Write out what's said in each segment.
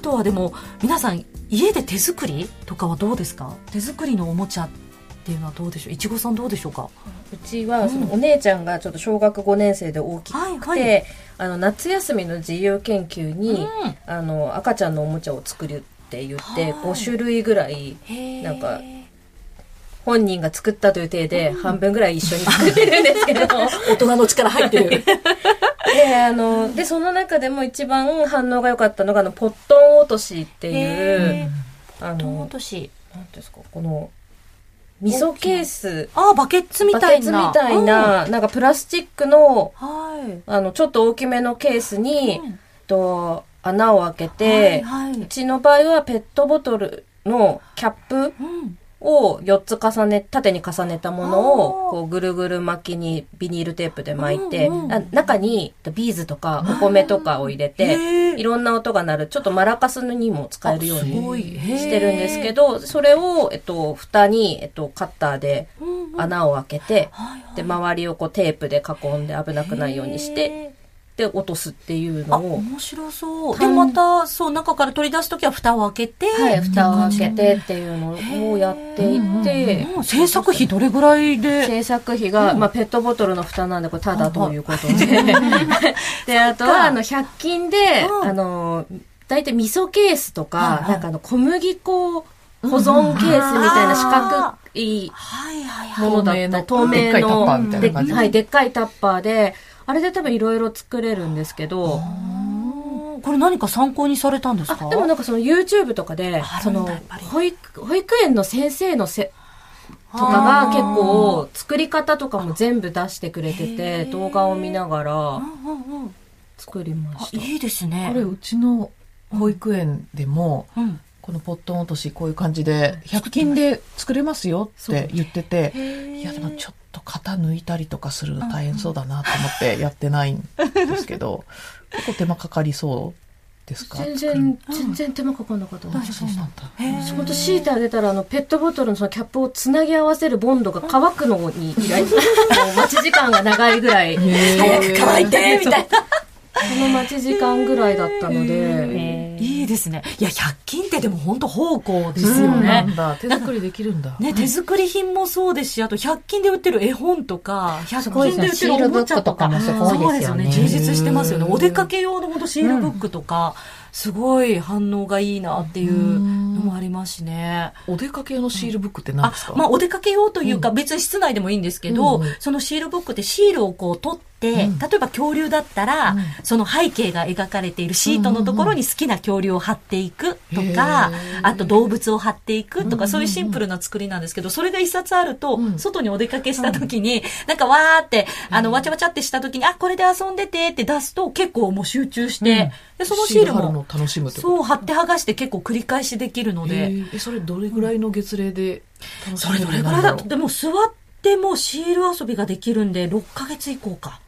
とはでも皆さん家で手作りとかはどうですか？手作りのおもちゃっていうのはどうでしょう？いちごさんどうでしょうか？うちはそのお姉ちゃんがちょっと小学5年生で大きくて、はいはい。あの夏休みの自由研究に、うん。あの赤ちゃんのおもちゃを作るって言ってはい。5種類ぐらいなんか本人が作ったという体で半分ぐらい一緒に作ってるんですけど。大人の力入ってるであのでその中でも一番反応が良かったのがあのポットン落としっていうあの落とし。なんですかこの味噌ケース。あバケッツみバケたいな。ツみたいな、なんかプラスチックのうんはい。あのちょっと大きめのケースに、うん。と穴を開けて、はいはい。うちの場合はペットボトルのキャップうんを4つ重ね、縦に重ねたものを、こうぐるぐる巻きにビニールテープで巻いて、うんうんあ中にビーズとかお米とかを入れへて、ーいろんな音が鳴る、ちょっとマラカスにも使えるようにしてるんですけど、それを、えっと、蓋に、えっと、カッターで穴を開けて、で、周りをこうテープで囲んで危なくないようにして、で、落とすっていうあ、のを、面白そう。で、単また、そう、中から取り出すときは蓋を開けて、はい、蓋を開けてっていうのをやっていて、うん制作費どれぐらいで？制作費が、まあ、ペットボトルの蓋なんで、これ、ただということで。で、あとは、あの、100均で、うん。あの、大体味噌ケースとはいか、はい。なんかあの、小麦粉保存ケースみたいな四角い。ものだった。透明のでっかいタッパーみたいな感じ。であれで多分いろいろ作れるんですけど、うんこれ何か参考にされたんですか？あでもなんかその YouTube とかでその保育保育園の先生のせとかが結構作り方とかも全部出してくれてへてー。動画を見ながら作りまあした。いいですね。これうちの保育園でも、うんこのポットン落としこういう感じで100均で作れますよって言ってていやでもちょっと型抜いたりとかするの大変そうだなと思ってやってないんですけど 結構手間かかりそうですか？全然全然手間かかんなかったですそうなんだ。へー。本当敷いてあげたらあのペットボトルのそのキャップをつなぎ合わせるボンドが乾くのに待ち時間が長いぐらい早く乾いてみたいな。その待ち時間ぐらいだったので。いいですね。いや、100均ってでも本当宝庫ですよね。なん。だ。手作りできるんだ。ね、手作り品もそうですし、あと100均で売ってる絵本とか、100ごい均で売ってるおもちゃとか、もすごいですよね。そうですよね。充実してますよね。うんお出かけ用のほんとシールブックとか、すごい反応がいいなっていうのもありますしね。お出かけ用のシールブックって何あですか、まあ、お出かけ用というか、別に室内でもいいんですけど、うんうん。そのシールブックってシールをこう取って、うん。例えば恐竜だったら、うん。その背景が描かれているシートのところに好きな恐竜を貼っていくとか、へー。あと動物を貼っていくとか、うんうんそういうシンプルな作りなんですけど、それが一冊あると、うん。外にお出かけした時に、なんかわーって、あの、わちゃわちゃってした時に、あ、これで遊んでてって出すと結構もう集中して、で、そのシールもそう、貼って剥がして結構繰り返しできるのへで、ーえそれどれぐらいの月齢で楽しそれめるどれぐらいだようになるんだろうでも座ってもシール遊びができるんで、6ヶ月以降か。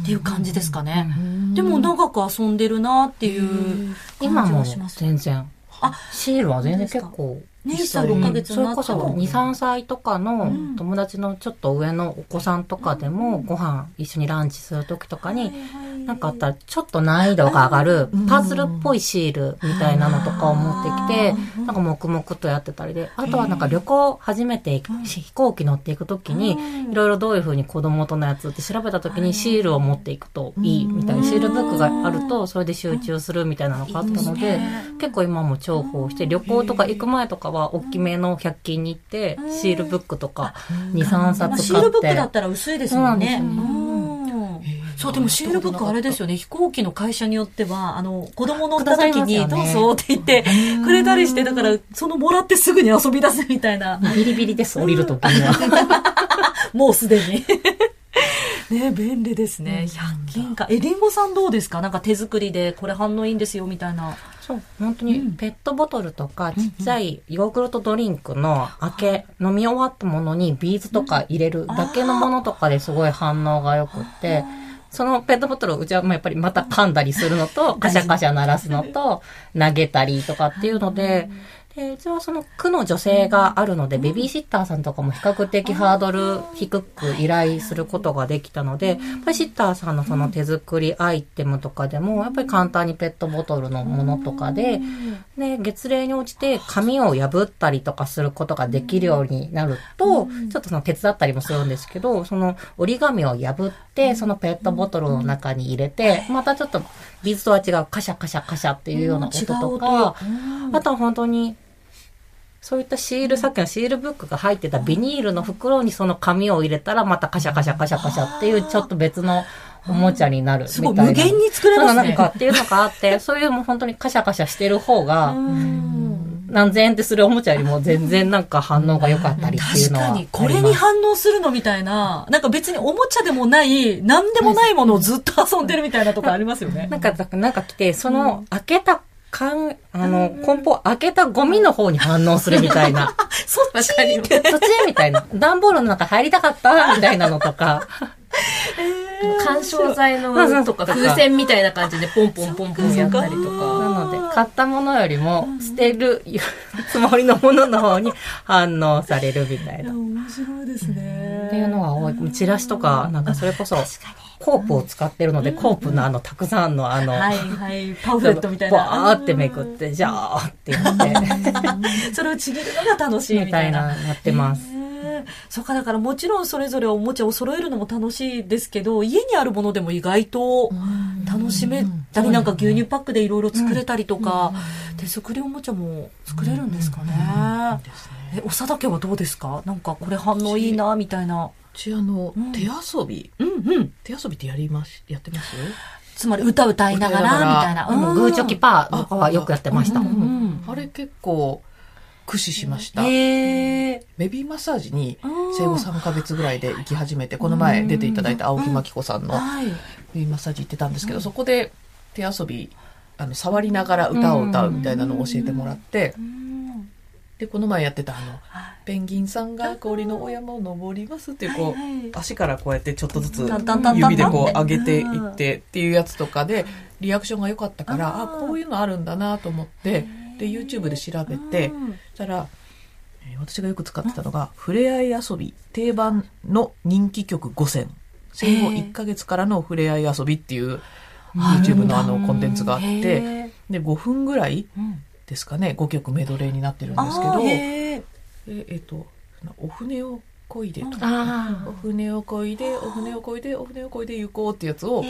っていう感じですかね。でも長く遊んでるなっていう感じはします。全然。あシールは全然結構。ね1歳6ヶ月それこそになったの2、3歳とかのん。友達のちょっと上のお子さんとかでもご飯一緒にランチする時とかに、なんかあったらちょっと難易度が上がるパズルっぽいシールみたいなのとかを持ってきて、なんか黙々とやってたりで、あとはなんか旅行初めて飛行機乗っていく時に、いろいろどういう風に子供とのやつって調べた時にシールを持っていくといいみたいな、シールブックがあるとそれで集中するみたいなのがあったので、結構今も重宝して、旅行とか行く前とかは大きめの100均に行って、シールブックとか2、3まあ冊シールブック買って。だったら薄いですもんね。そうでもシールブックあれですよね。飛行機の会社によっては、あの、子供乗った時に、どうぞって言ってくれたりして、だから、そのもらってすぐに遊び出すみたいな。ビリビリです、降りる時には。もうすでに。ね便利ですね。100均か。え、りんごさんどうですか？なんか手作りで、これ反応いいんですよ、みたいな。そう、本当にペットボトルとかちっちゃいヨーグルトドリンクの開け、飲み終わったものにビーズとか入れるだけのものとかですごい反応が良くって、そのペットボトルをうちはやっぱりまた噛んだりするのと、カシャカシャ鳴らすのと、投げたりとかっていうので、でで、うちはその区の女性があるので、ベビーシッターさんとかも比較的ハードル低く依頼することができたので、やっぱりシッターさんのその手作りアイテムとかでも、やっぱり簡単にペットボトルのものとかで、で、月齢に応じて紙を破ったりとかすることができるようになると、ちょっとその手伝ったりもするんですけど、その折り紙を破って、そのペットボトルの中に入れて、またちょっとビーズとは違うカシャカシャカシャっていうような音とか、あとは本当に、そういったシール、さっきのシールブックが入ってたビニールの袋にその紙を入れたら、またカシャカシャカシャカシャっていうちょっと別のおもちゃになるみたいな。すごい無限に作れますねなんかっていうのがあって、そういうもう本当にカシャカシャしてる方が、何千円ってするおもちゃよりも全然なんか反応が良かったりっていうのは確かに。これに反応するのみたいな、なんか別におもちゃでもない、なんでもないものをずっと遊んでるみたいなとこありますよね。なんか、なんか来て、その開けた缶、あの、梱包開けたゴミの方に反応するみたいな。そっち？って。そっち？みたいな。段ボールの中入りたかった？みたいなのとか。干渉剤のとか風船みたいな感じでポンポンポンポンやったりとなか。ので、買ったものよりも、捨てるつもりのものの方に反応されるみたいな。っ面白いですね。ていうのが多い。チラシとか、なんかそれこそ、コープを使ってるので、コープのあの、たくさんのあの、はいはい。パンフレットみたいな。バーってめくって、じゃあって言って、それをちぎるのが楽しいみみたいな。な、やってます。そうか、だからもちろんそれぞれおもちゃを揃えるのも楽しいですけど、家にあるものでも意外と楽しめたり、なんか牛乳パックでいろいろ作れたりとか、手作りおもちゃも作れるんですかね。え、おさだけはどうですかなん。かこれ反応いいな、みたいな。うちあの、手遊び、うんうん。手遊びってやります、やってます？つまり歌歌いながら、みたいな。あのグーチョキパーとかはよくやってました。うん。うん。あれ結構駆使しました。ベビーマッサージに生後3ヶ月ぐらいで行き始めて、この前出ていただいた青木真紀子さんのはい。ベビーマッサージ行ってたんですけど、そこで手遊び、あの、触りながら歌を歌うみたいなのを教えてもらって、うんで、この前やってたあの、ペンギンさんが氷のお山を登りますっていう、こう、はいはい。足からこうやってちょっとずつ指でこう上げていってっていうやつとかで、リアクションが良かったから、あこういうのあるんだなと思って、で、YouTube で調べて、うん。そしたら、えー私がよく使ってたのが、ふれあい遊び、定番の人気曲5選。生後1ヶ月からのふれあい遊びっていう YouTube のあのコンテンツがあって、へで、5分ぐらいですかね、5曲メドレーになってるんですけど、ええっと、お船を漕いでとか、あお船を漕いで、お船を漕いで、お船を漕いで行こうってやつを、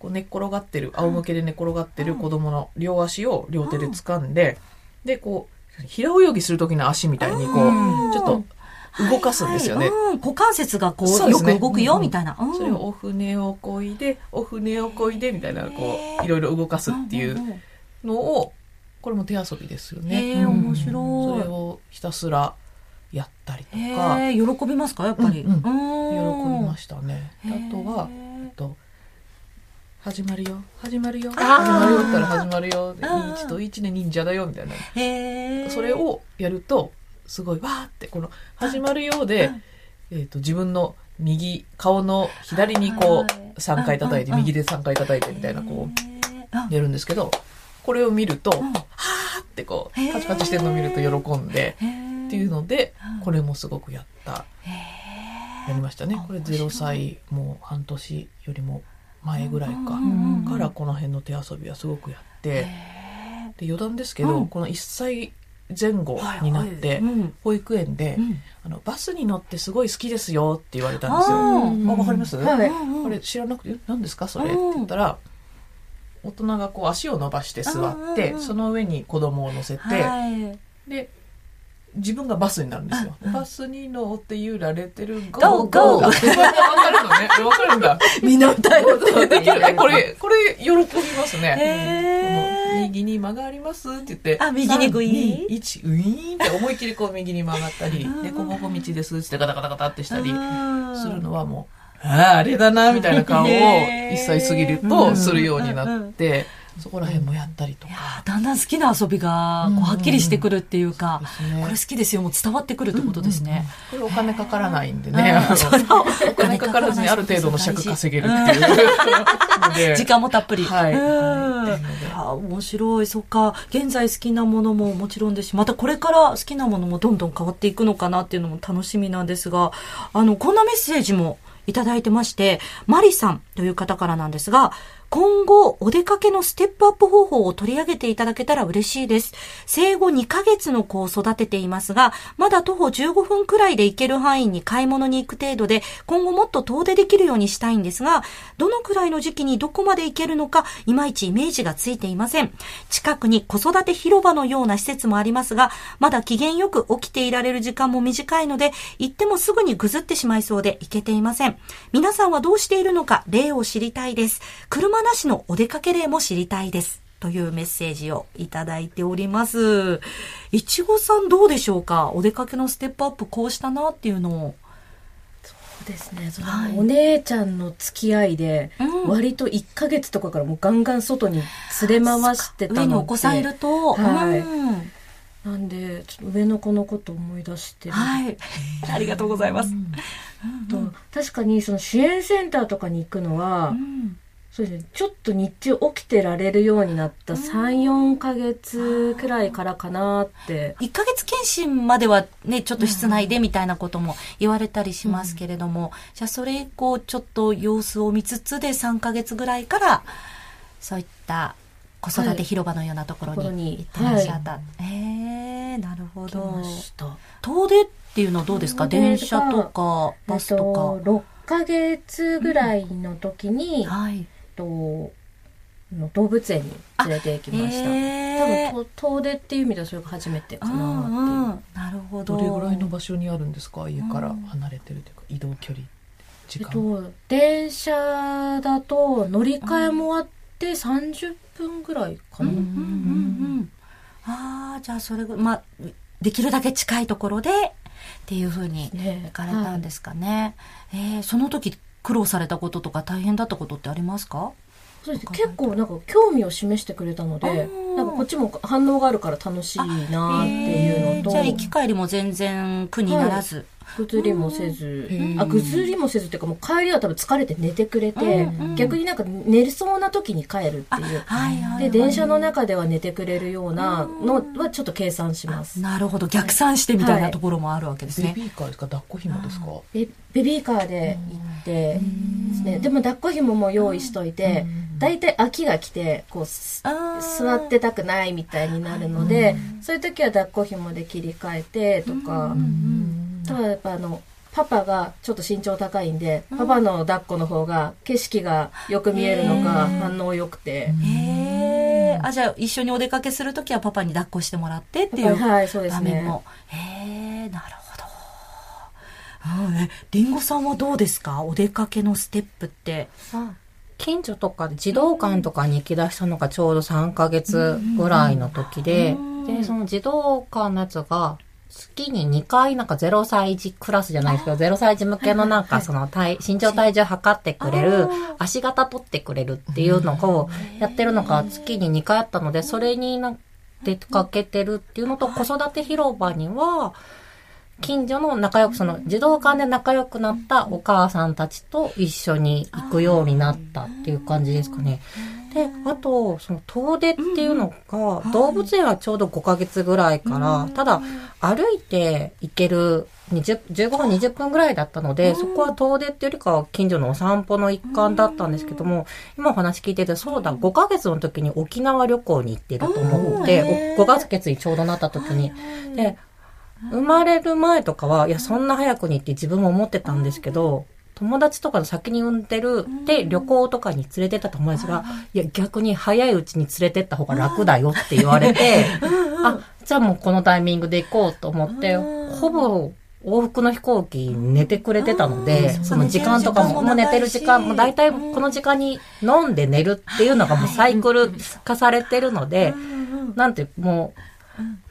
こう寝っ転がってる、仰向けで寝転がってる子供の両足を両手で掴んで、で、こう、平泳ぎする時の足みたいに、こうん。う、ちょっと動かすんですよね。はい。はいうん。股関節がこう、ね。く動くよ、うん。みたいな。うん。それをお船を漕いで、お船を漕いで、みたいな、こう、いろいろ動かすっていうのを、これも手遊びですよね。へえ、面そ白い。れをひたすらやったりとへか、え、喜びますか？やっぱり。うんうん。喜びましたね。であとは、えっと、始まるよ、始まるよ、始まるよったら始まるよ、あー1と1で忍者だよ、みたいな。それをやると、すごい、わーって、この、始まるようで、えっと、自分の右、顔の左にこう、3回叩いて、うん右で3回叩いてみたいな、こあう、やるんですけど、これを見ると、ん。はーってこう、パチパチしてるのを見ると喜んで、っていうのでうん、これもすごくやった、やりましたね。これ0歳、もう半年よりも前ぐらいか、うんからこの辺の手遊びはすごくやって、で余談ですけど、うん。この1歳前後になって、うん。保育園で、うん。あの、バスに乗ってすごい好きですよって言われたんですよ。あわかります、はい。うんこれ知らなくて、え何ですかそれ？って言ったら、大人がこう足を伸ばして座って、うんその上に子供を乗せて、はい。で、自分がバスになるんですよ。うんバスに乗って揺られてる、Go, go あわかるのね。わかるんだ。みんな歌える。できるね。これ、これ、喜びますね。右に曲がりますって言って、あ右にグイーン3 2 1、ウィーンって思いっきりこう右に曲がったりうん、で、こここ道ですってガタガタガタってしたりうんするのはもう、ああ、あれだな、みたいな顔をへ ー1歳過ぎるとするようになって、そこら辺もやったりとか。だんだん好きな遊びがこうはっきりしてくるっていうか、これ好きですよ、もう伝わってくるってことですね。これお金かからないんでね。お金かからずにある程度の尺稼げるっていうの で。時間もたっぷり。はいうんはいあ面白い。そっか。現在好きなものももちろんですし、またこれから好きなものもどんどん変わっていくのかなっていうのも楽しみなんですが、あの、こんなメッセージもいただいてまして、マリさんという方からなんですが、今後、お出かけのステップアップ方法を取り上げていただけたら嬉しいです。生後2ヶ月の子を育てていますが、まだ徒歩15分くらいで行ける範囲に買い物に行く程度で、今後もっと遠出できるようにしたいんですが、どのくらいの時期にどこまで行けるのか、いまいちイメージがついていません。近くに子育て広場のような施設もありますが、まだ機嫌よく起きていられる時間も短いので、行ってもすぐにぐずってしまいそうで行けていません。皆さんはどうしているのか、例を知りたいです。車なしのお出かけ例も知りたいです。というメッセージをいただいております。いちごさんどうでしょうか？お出かけのステップアップこうしたなっていうのを。そうですね。そのはい。お姉ちゃんの付き合いで、うん。割と1ヶ月とかからもうガンガン外に連れ回してたので上にお子さんいると、はい。うん。なんでちょっと上の子のこと思い出して。るはい。ありがとうございます。と確かにその支援センターとかに行くのは、うんそうですね。ちょっと日中起きてられるようになった34ヶ月くらいからかなって。1ヶ月検診まではね、ちょっと室内でみたいなことも言われたりしますけれども、じゃあそれ以降ちょっと様子を見つつで3ヶ月ぐらいから、そういった子育て広場のようなところにに行ってらっしゃった。ええなるほ来ど遠出っていうのはどうですか？電車とか、バスとえっと6ヶ月ぐらいの時に、か。はい。との動物園に連れて行きました、へー。多分と遠出っていう意味ではそれが初めてかう。んなってなるほど。どれぐらいの場所にあるんですか？家からうん。離れてるというか、移動距離、時えっ間。と電車だと乗り換えもあって30分ぐらいかな、うんうんうんうん。ああ、じゃあそれぐ、まあ、できるだけ近いところでっていうふうにね。行かれたんですかね。えーその時苦労されたこととか大変だったことってありますか？そうです結構なんか興味を示してくれたのでなんかこっちも反応があるから楽しいなっていうのとじゃあ行き帰りも全然苦にならず。ぐずりもせず。うん。あぐずりもせずっていうかもう帰りは多分疲れて寝てくれて、うん。うん。逆になんか寝そうな時に帰るってあ、いう。はいはいはい。で電車の中では寝てくれるようなのはちょっと計算します。なるほど。逆算してみたいなところもあるわけですね。ベビーカーですか？抱っこ紐ですか？ベベビーカーで行ってですねでも抱っこ紐も用意しといて大体秋が来てこう座ってたくないみたいになるのでそういう時は抱っこ紐で切り替えてとかただやっぱあのパパがちょっと身長高いんで、パパの抱っこの方が景色がよく見えるのか反応良くて、へえ。あ、じゃあ一緒にお出かけするときはパパに抱っこしてもらってっていうはいそうですね場面も。へえ、なるほど。あえりんごさんはどうですか？お出かけのステップって。近所とかで児童館とかに行き出したのがちょうど3ヶ月ぐらいの時で、で、その児童館のやつが、月に2回なんか0歳児クラスじゃないですけど、0歳児向けのなんかその体、身長体重測ってくれる、足型取ってくれるっていうのをやってるのが月に2回あったので、それにな出かけてるっていうのと、子育て広場には、近所の仲良く、その児童館で仲良くなったお母さんたちと一緒に行くようになったっていう感じですかね。で、あと、その遠出っていうのが、動物園はちょうど5ヶ月ぐらいから、ただ歩いて行ける20 15分20分ぐらいだったので、そこは遠出っていうよりかは近所のお散歩の一環だったんですけども、今お話聞いてて、そうだ、5ヶ月の時に沖縄旅行に行ってると思って、お5ヶ月にちょうどなった時に。で、生まれる前とかは、いや、そんな早くにって自分も思ってたんですけど、友達とかの先に産んでる、で、旅行とかに連れてった友達が、いや、逆に早いうちに連れてった方が楽だよって言われて、あ、じゃあもうこのタイミングで行こうと思って、ほぼ、往復の飛行機寝てくれてたので、その時間とかも、もう寝てる時間、もう大体この時間に飲んで寝るっていうのがもうサイクル化されてるので、なんてもう、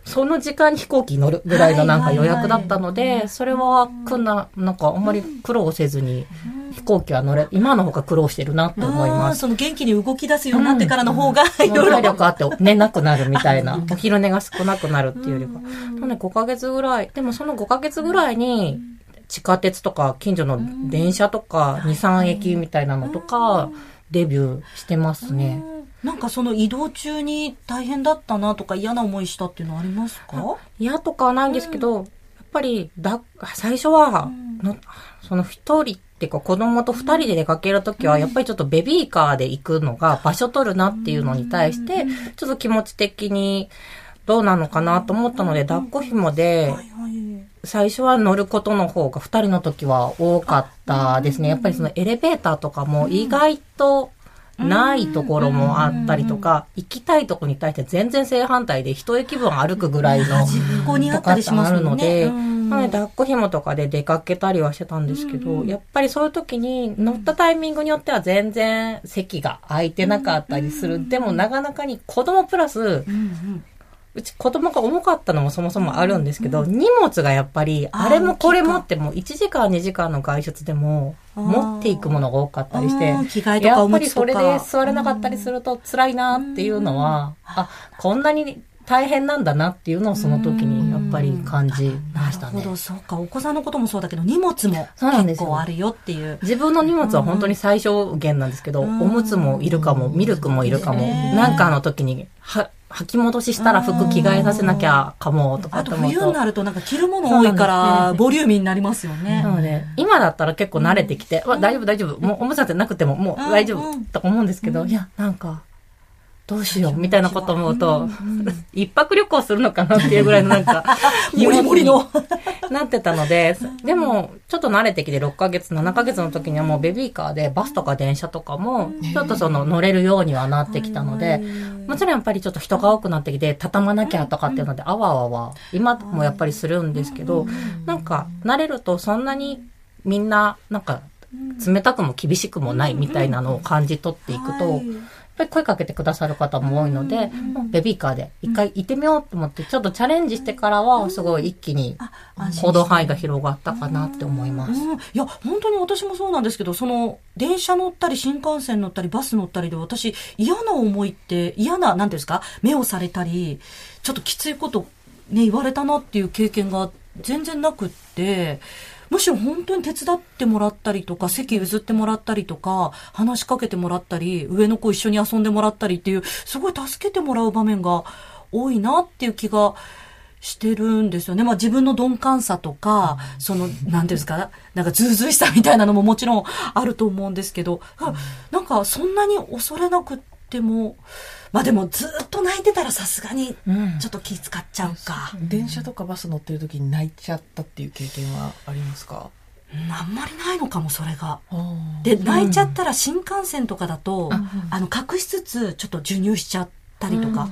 その時間に飛行機に乗るぐらいのなんか予約だったので、それはくんな、なんかあんまり苦労せずに飛行機は乗れ、今の方が苦労してるなって思います。その元気に動き出すようになってからの方が、いろいろ体力あって寝なくなるみたいな。お昼寝が少なくなるっていうよりか。でもね、5ヶ月ぐらい。でもその5ヶ月ぐらいに、地下鉄とか近所の電車とか、2、3駅みたいなのとか、デビューしてますね。なんかその移動中に大変だったなとか嫌な思いしたっていうのはありますか？嫌とかはないんですけど、やっぱり、だ、最初は、のその一人っていうか子供と二人で出かけるときは、やっぱりちょっとベビーカーで行くのが場所取るなっていうのに対して、ちょっと気持ち的にどうなのかなと思ったので、抱っこ紐で。最初は乗ることの方が二人の時は多かったですね。やっぱりそのエレベーターとかも意外とないところもあったりとか、行きたいとこに対して全然正反対で一駅分歩くぐらいの自分にあったりしますもんね。とかってあるのでうん。なので抱っこ紐とかで出かけたりはしてたんですけど、やっぱりそういう時に乗ったタイミングによっては全然席が空いてなかったりする。でもなかなかに子供プラス、うち子供が重かったのもそもそもあるんですけど、荷物がやっぱり、あれもこれもっても1時間2時間の外出でも持っていくものが多かったりしてうん、着替えとかやっぱりそれでか。座れなかったりすると辛いなっていうのは、あ、こんなに大変なんだなっていうのをその時にやっぱり感じましたね。なるほ。ど、そうか。お子さんのこともそうだけど、荷物もそうなんですよ。結構あるよっていう。自分の荷物は本当に最小限なんですけど、うん。おむつもいるかも、ミルクもいるかも、ね。なんかの時に、は、履き戻ししたら服着替えさせなきゃかもとかあと思うと。冬になるとなんか着るもの多いから、ボリューミーになりますよね。なので、今だったら結構慣れてきて、わ大丈夫大丈夫、もうおむつなんてなくてももう大丈うん。うん夫と思うんですけど、いや、なんか、どうしようみたいなこと思うと、一泊旅行するのかなっていうぐらいのなんか、もりもりの。なってたので、でも、ちょっと慣れてきて6ヶ月、7ヶ月の時にはもうベビーカーでバスとか電車とかも、ちょっとその乗れるようにはなってきたので、もちろんやっぱりちょっと人が多くなってきて、畳まなきゃとかっていうので、あわあわ、今もやっぱりするんですけど、なんか、慣れるとそんなにみんな、なんか、冷たくも厳しくもないみたいなのを感じ取っていくと、やっぱり声かけてくださる方も多いので、ベビーカーで一回行ってみようと思って、ちょっとチャレンジしてからは、すごい一気に行動範囲が広がったかなって思います。うんいや、本当に私もそうなんですけど、その、電車乗ったり、新幹線乗ったり、バス乗ったりで、私、嫌な思いって、嫌な、なんですか、目をされたり、ちょっときついこと、ね、言われたなっていう経験が全然なくって、むしろ本当に手伝ってもらったりとか、席譲ってもらったりとか、話しかけてもらったり、上の子一緒に遊んでもらったりっていう、すごい助けてもらう場面が多いなっていう気がしてるんですよね。まあ自分の鈍感さとか、その、なんていうんですか、なんかずうずうしさみたいなのももちろんあると思うんですけど、なんかそんなに恐れなくっても、まあでもずっと泣いてたらさすがにうんちょっと気使っちゃうか。電車とかバス乗ってる時に泣いちゃったっていう経験はありますか？うんあんまりないのかも、それが。でで、泣いちゃったら新幹線とかだと、あの、隠しつつちょっと授乳しちゃったりとか、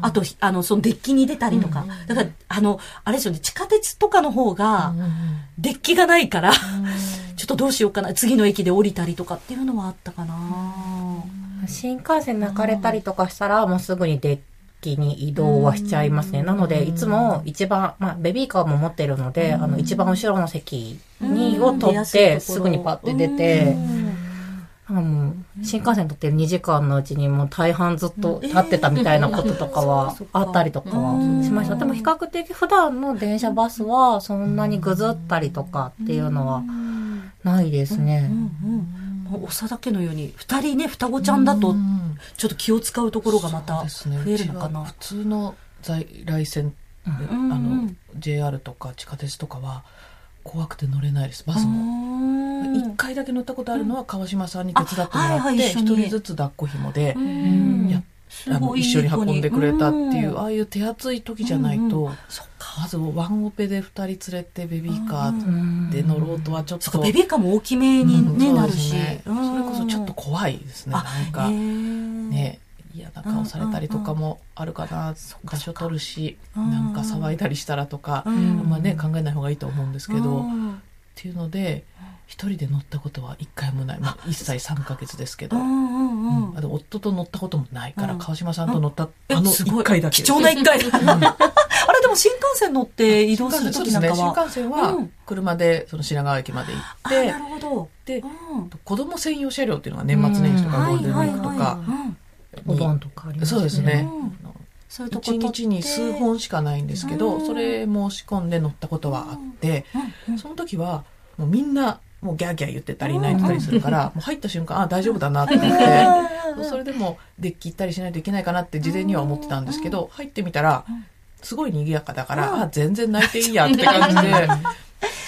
あと、あの、そのデッキに出たりとか。だから、あの、あれですよね、地下鉄とかの方が、デッキがないから、ちょっとどうしようかな、次の駅で降りたりとかっていうのはあったかな。新幹線泣かれたりとかしたら、もうすぐにデッキに移動はしちゃいますね。なので、いつも一番、まあ、ベビーカーも持ってるので、あの、一番後ろの席に、を取って、すぐにパッて出て、なんかもう、新幹線取ってる2時間のうちにもう大半ずっと立ってたみたいなこととかはあったりとかはしました。でも比較的普段の電車バスはそんなにぐずったりとかっていうのはないですね。もう長だけのように、二人ね、双子ちゃんだと、ちょっと気を使うところがまた増えるのかなね普。通の在来線、あんの JR とか地下鉄とかは怖くて乗れないですバスも一回だけ乗ったことあるのは川島さんに手伝ってもらって一人ずつ抱っこ紐でやっあの一緒に運んでくれたってうん。いうああいう手厚い時じゃないとそっまずワンオペで二人連れてベビーカうーで乗ろうとはちょっと。ベビーカーも大きめに、ねうん。なるし。それこそちょっと怖いですねあなんか。ね嫌な顔されたりとかもあるかな場所取るしうんなんか騒いだりしたらとかあうん。んまね考えない方がいいと思うんですけど。っうん。ていうので一人で乗ったことは一回もない、まあ、1歳3ヶ月ですけど、うんうんうん。あと夫と乗ったこともないから、うん。川島さんと乗った、えあのすごい1回だけ貴重な一回だ。あれでも新幹線乗って移動するとそうですね。新きなんかは。幹線はうん。車でその品川駅まで行あってな、るほど。でうん。子供専用車両っていうのが年末年始とかゴールデンウィークとかうん。お盆とかありますそうですね。うん。そういうとこ一日に数本しかないんですけど、うん。それ申し込んで乗ったことはあって、うん。その時はもうみんなもうギャーギャー言ってたり泣いてたりするから、もう入った瞬間、あ、大丈夫だなって思って、それでもデッキ行ったりしないといけないかなって事前には思ってたんですけど、入ってみたら、すごい賑やかだから、あ、全然泣いていいやって感じで、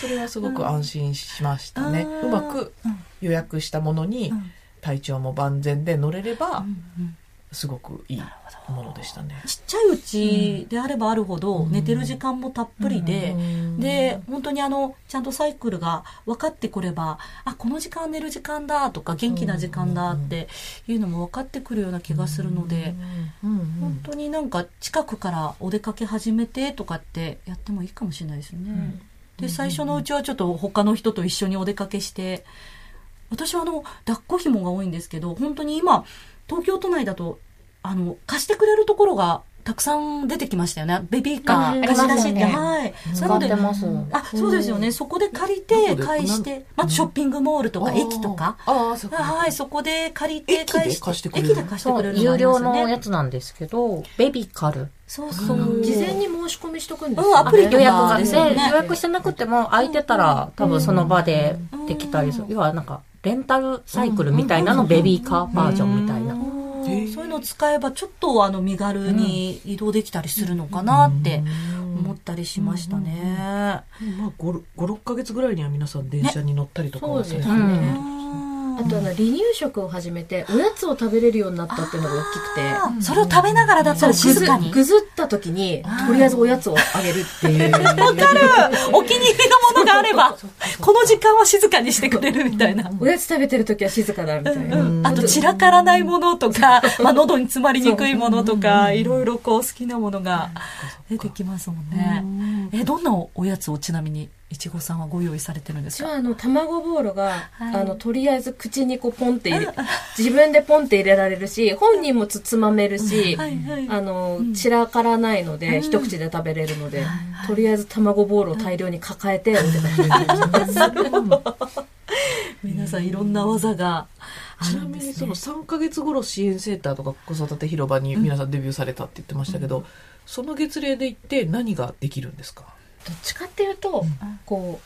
それはすごく安心しましたね。うまく予約したものにん。体調も万全で乗れれば、うんすごくいいものでしたね。ちっちゃいうちであればあるほど、うん。寝てる時間もたっぷりで、うん。で、本当にあの、ちゃんとサイクルが分かってくれば、あ、この時間寝る時間だとか、元気な時間だっていうのも分かってくるような気がするので、うんうん本当になんか近くからお出かけ始めてとかってやってもいいかもしれないですよね。で、最初のうちはちょっと他の人と一緒にお出かけして、私はあの、抱っこ紐が多いんですけど、本当に今、東京都内だと、あの、貸してくれるところがたくさん出てきましたよね。ベビーカーあ貸し出しって。はい。な使ので。あ、そうですよね。そこで借りどて返してまあ、ショッピングモールとか駅とか。あーあー、そっか。はい、そこで借りて返して。貸してくれる駅で貸してくれる有料のやつなんですけど、ベビカル。そうそう。事前に申し込みしとくんですうんアプリ予約がで、ですよね予約してなくても空いてたら多分その場でできたりする。要はなんか、レンタルサイクルみたいなのベビーカーバージョンみたいな。そういうのを使えばちょっとあの身軽に移動できたりするのかなって思ったりしましたね。まあ、5、6ヶ月ぐらいには皆さん電車に乗ったりとかはされてそうですね。うんあとあの離乳食を始めておやつを食べれるようになったっていうのが大きくて。それを食べながらだったら静かに。ぐずった時にとりあえずおやつをあげるっていう。わかる。お気に入りのものがあれば、この時間は静かにしてくれるみたいな。おやつ食べてる時は静かだみたいな、あと散らからないものとか、まあ、喉に詰まりにくいものとか、いろいろこう好きなものが出てきますもんね。え、どんなおやつをちなみに、いちごさんはご用意されてるんですか？私はあの卵ボールが、はい。あのとりあえず口にこうポンって入れ 自分でポンって入れられるし本人もつつまめるし、はいはい。あの散らからないので、一口で食べれるので、とりあえず卵ボールを大量に抱えてお出かけします。皆さんいろんな技があちなんみにその3ヶ月頃支援センターとか子育て広場に皆さんデビューされたって言ってましたけど、その月齢で行って何ができるんですか、どっちかっていうと、こ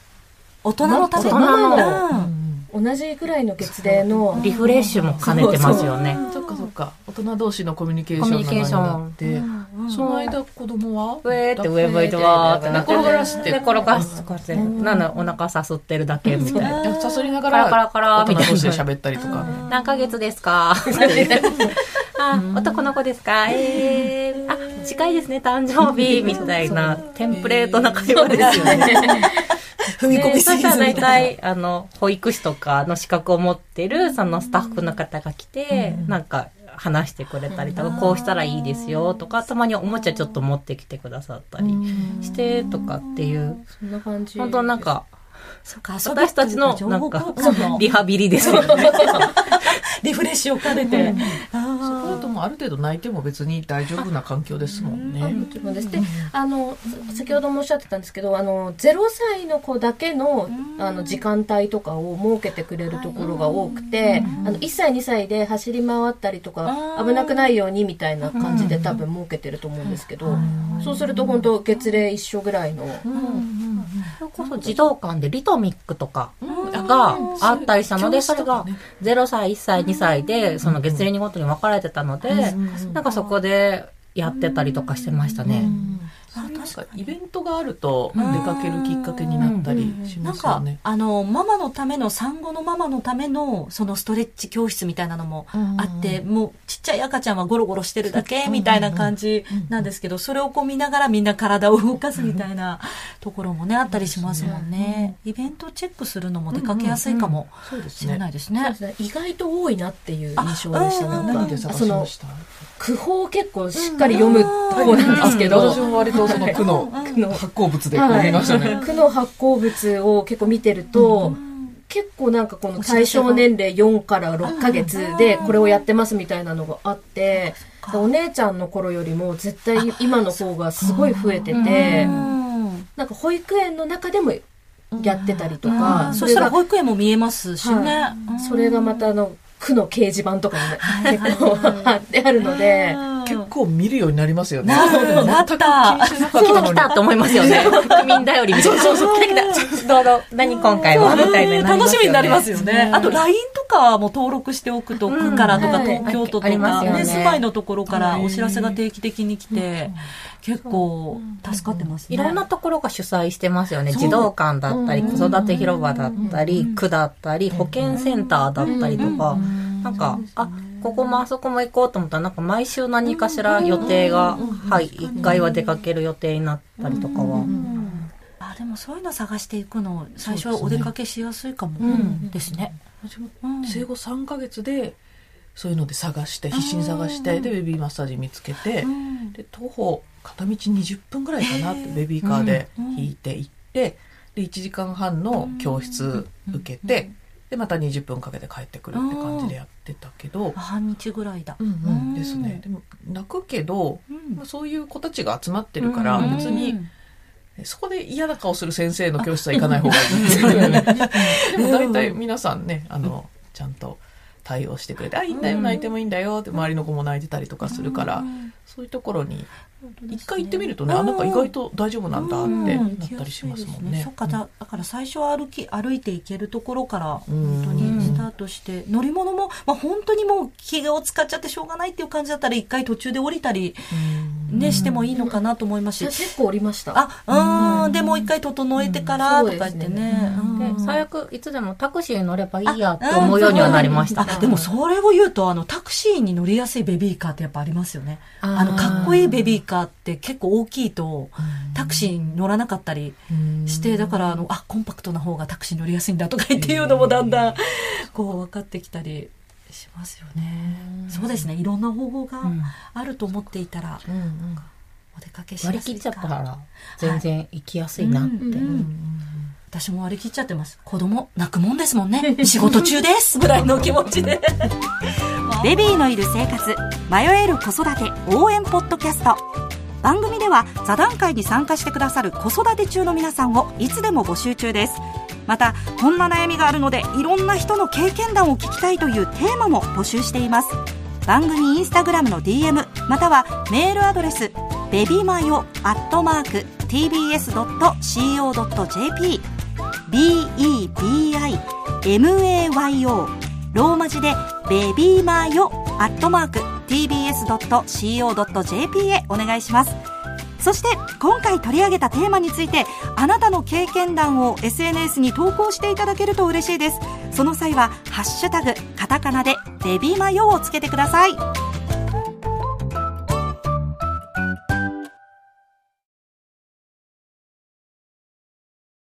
大人のため大人の。うん。う同じぐらいの月齢のリフレッシュも兼ねてますよね。そっかそっか。大人同士のコミュニケーションの場になって、その間子供は？ウェーって上向いてわーってなって。寝転がらして。寝転がして、こうやって、なんだお腹さすってるだけみたいな。さそりながカラカラカラら大みたいな。人同士で喋ったりとか、何ヶ月ですか あ、男の子ですか？えー、あ、近いですね、誕生日。みたいな、テンプレートな会話ですよね。踏み込みですぎずみたいな。体、あの、保育士とかの資格を持ってる、そのスタッフの方が来て、なんか、話してくれたりとか、こうしたらいいですよとか、たまにおもちゃちょっと持ってきてくださったりして、とかっていう、そんな感じ本当なんか、そうか、私たちの、なんか リハビリですよね。リフレッシュを兼ねて。そこだともうある程度泣いても別に大丈夫な環境ですもんね。もちろんです。で、あの、先ほどもおっしゃってたんですけど、あの、0歳の子だけの、あの、時間帯とかを設けてくれるところが多くて、あの、1歳、2歳で走り回ったりとか、危なくないようにみたいな感じで多分設けてると思うんですけど、そうすると本当月齢一緒ぐらいの、それこそ児童館でリトミックとかがあったりしたので、それが0歳、1歳、2歳で、その月齢にごとに分かれてたので、なんかそこでやってたりとかしてましたね。そういうなんかイベントがあると出かけるきっかけになったりしなんかますよね。、あの、ママのための、産後のママのための、そのストレッチ教室みたいなのもあって、もうちっちゃい赤ちゃんはゴロゴロしてるだけみたいな感じなんですけど、それをこう見ながらみんな体を動かすみたいなところもね、あったりしますもんね。イベントチェックするのも出かけやすいかもそうですしれないね。ですね。意外と多いなっていう印象でした。あなんか。何で探しました？句法を結構しっかり読む方なんですけど、私も割とその句の句の発行物で見ましたね。句の発行物を結構見てると、結構なんかこの対象年齢4から6ヶ月でこれをやってますみたいなのがあって、お姉ちゃんの頃よりも絶対今の方がすごい増えてて、なんか保育園の中でもやってたりとか、そしたらが保育園も見えますしね。はい。それがまたあの、区の掲示板とかにね、結構貼ってあるので、結構見るようになりますよね。なるなった全く気にしてなかった来た。と思いますよね。国民だよりみたいな。そう。そう。そう。来た来た。どう。ぞ、何今回はみたいな。楽しみになりますよね。あと LINE とかも登録しておくと、区からとかはい東京都とか、よねね、住まいのところからお知らせが定期的に来て、結構助かってますね。いろんなところが主催してますよね。そう。児童館だったり、子育て広場だったり、区だったり、保健センターだったりとか、なんか、あ、ここもあそこも行こうと思ったら、なんか毎週何かしら予定が、はい、一回は出かける予定になったりとかは。あでもそういうの探していくの最初はお出かけしやすいかもですね。私も生後3ヶ月でそういうので探して必死に探してでベビーマッサージ見つけてで徒歩片道20分ぐらいかなってベビーカーで引いて行ってで1時間半の教室受けてでまた20分かけて帰ってくるって感じでやってたけど。半日ぐらいだ。うんうんですね。でも泣くけどうん。まあそういう子たちが集まってるからうん別にそこで嫌な顔する先生の教室は行かない方がいい。ですよね。でも大体皆さんね、あの、ちゃんと対応してくれて、あ、いいんだよ、泣いてもいいんだよって周りの子も泣いてたりとかするから、そういうところに、一回行ってみるとね、あ、なんか意外と大丈夫なんだってなったりしますもんね。そっかだだから最初は歩き歩いていけるところからうん。本当にスタートして乗り物も、まあ、本当にもう気を使っちゃってしょうがないっていう感じだったら一回途中で降りたり、ねしてもいいのかなと思いますし、結構おりました。あうん。でもう一回整えてからとか言ってね。最悪、いつでもタクシーに乗ればいいやって思うようにはなりました。あでもそれを言うとあのタクシーに乗りやすいベビーカーってやっぱありますよね。あのかっこいいベビーカーって結構大きいとタクシーに乗らなかったりしてだからあのあコンパクトな方がタクシーに乗りやすいんだとか言っていうのもだんだん。こう分かってきたりしますよね。そうですね。いろんな方法がん。あると思っていたらうんうん。お出かけしやすい割り切っちゃったから全然行きやすいなって。私も割り切っちゃってます。子供泣くもんですもんね。仕事中ですぐらいの気持ちで。ベビーのいる生活迷える子育て応援ポッドキャスト。番組では座談会に参加してくださる子育て中の皆さんをいつでも募集中ですまたこんな悩みがあるのでいろんな人の経験談を聞きたいというテーマも募集しています。番組インスタグラムの DM またはメールアドレスベビマヨアットマーク tbs.co.jp bebimayo ローマ字でベビーマヨアットマーク tbs.co.jp へお願いします。そして今回取り上げたテーマについてあなたの経験談を SNS に投稿していただけると嬉しいです。その際は「ハッシュタグカタカナ」で「デビマヨ」をつけてください。